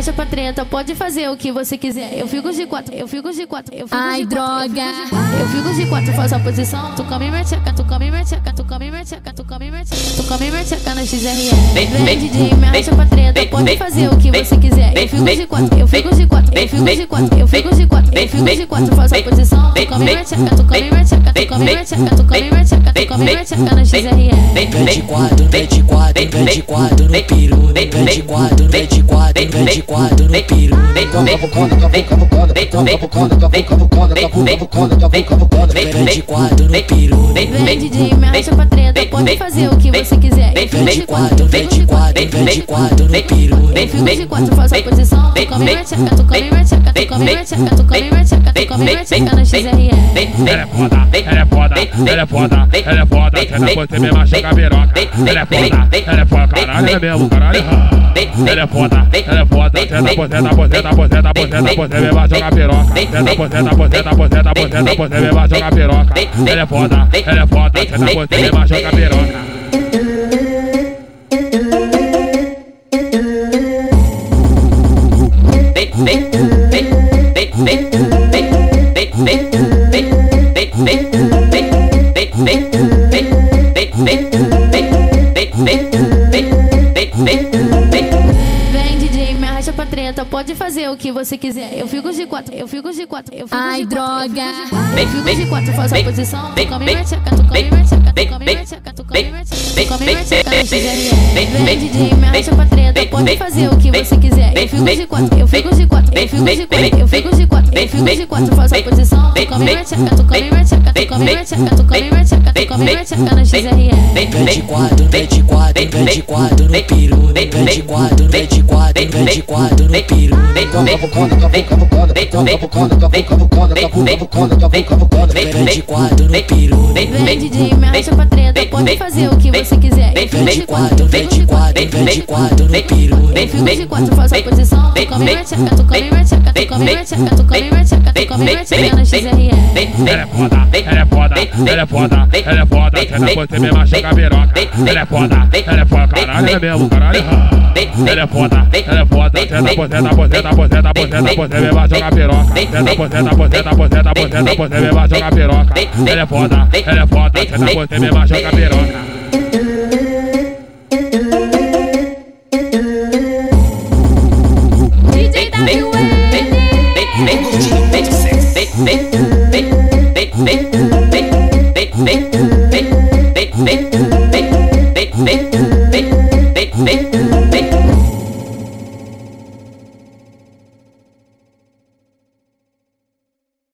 arrasta pra treta, pode fazer o que você quiser. Eu fico de quatro, eu fico de quatro, eu fico Ai, de quatro. droga. Eu fico de quatro, faço a posição. Tu come minha tcheca, tu come minha tcheca, tu come minha tcheca, tu come minha tcheca, tu come minha tcheca no XRE. Vem DJ, me pra treta, pode fazer o que você quiser. Eu fico de quatro, eu fico de quatro, eu fico de quatro, eu fico de quatro, eu fico de quatro, faço a posição. Tu come minha tcheca, tu come minha tcheca, tu come minha tcheca, tu come minha tcheca, tu come minha tcheca no XRE. Vem de quatro, vem de quatro, vem de quatro no peru. Vem de quatro, vem de quatro, vem de quatro no peru. Vem de quatro no peru. Vem DJ, me arrasta pra treta, pode fazer o que você quiser. Vem de eu vem de quatro, vem de quatro no eu fico de quatro, faço a posição. Tu come minha tcheca, tu come minha tcheca, tu come minha tcheca, tu come minha tcheca, tu come minha tcheca no XRE. Ela é foda, ela é foda, ela é foda, ela é foda, tenta você me machuca a piroca. Ela é foda, ela é foda, é mesmo, caralho. Ela é foda, ela é foda, tenta você, tenta você, tenta você me machuca a piroca. Tenta você, tenta você, tenta você me machuca a piroca. Ela é foda, ela é foda, tenta você me machuca a piroca. Vem pode fazer o que você quiser. Eu fico de quatro, eu fico de quatro, eu fico Ai, de quatro. droga. Eu fico de quatro, faço a posição. Tu come minha tcheca, tu come minha tcheca, tu come minha tcheca, tu come minha tcheca, tu come minha tcheca no XRE. Vem DJ, me arrasta pra treta, pode fazer o que você quiser. Eu fico de quatro, eu fico de quatro, eu fico de quatro, eu fico de quatro, eu fico de quatro, faço a posição. Tu come minha tcheca, tu come minha tcheca, tu come minha tcheca, tu come minha tcheca, tu come minha tcheca no XRE. Vem de quatro, vem de quatro, vem de quatro no peru. Vem de quatro, vem de quatro, vem de quatro no. Vem. Vem treta, pode fazer o que você quiser. Vem de quatro, vem de quatro, vem de quatro no. Eu fico de quatro, faço a posição. Tu come minha tcheca, tu come minha tcheca, tu come minha tcheca, tu come minha tcheca, tu come minha tcheca no XRE. Ela é foda, ela é foda, ela é foda, ela é foda, tenta você me machuca a piroca. Ela é foda, ela é foda, caralho, é mesmo, caralho. Ela é foda, ela é foda, tenta você, tenta tenta você, tenta você me machuca a piroca. Tenta você, tenta você, tenta você me piroca. Ela é foda, ela é foda, tenta você me machuca a piroca.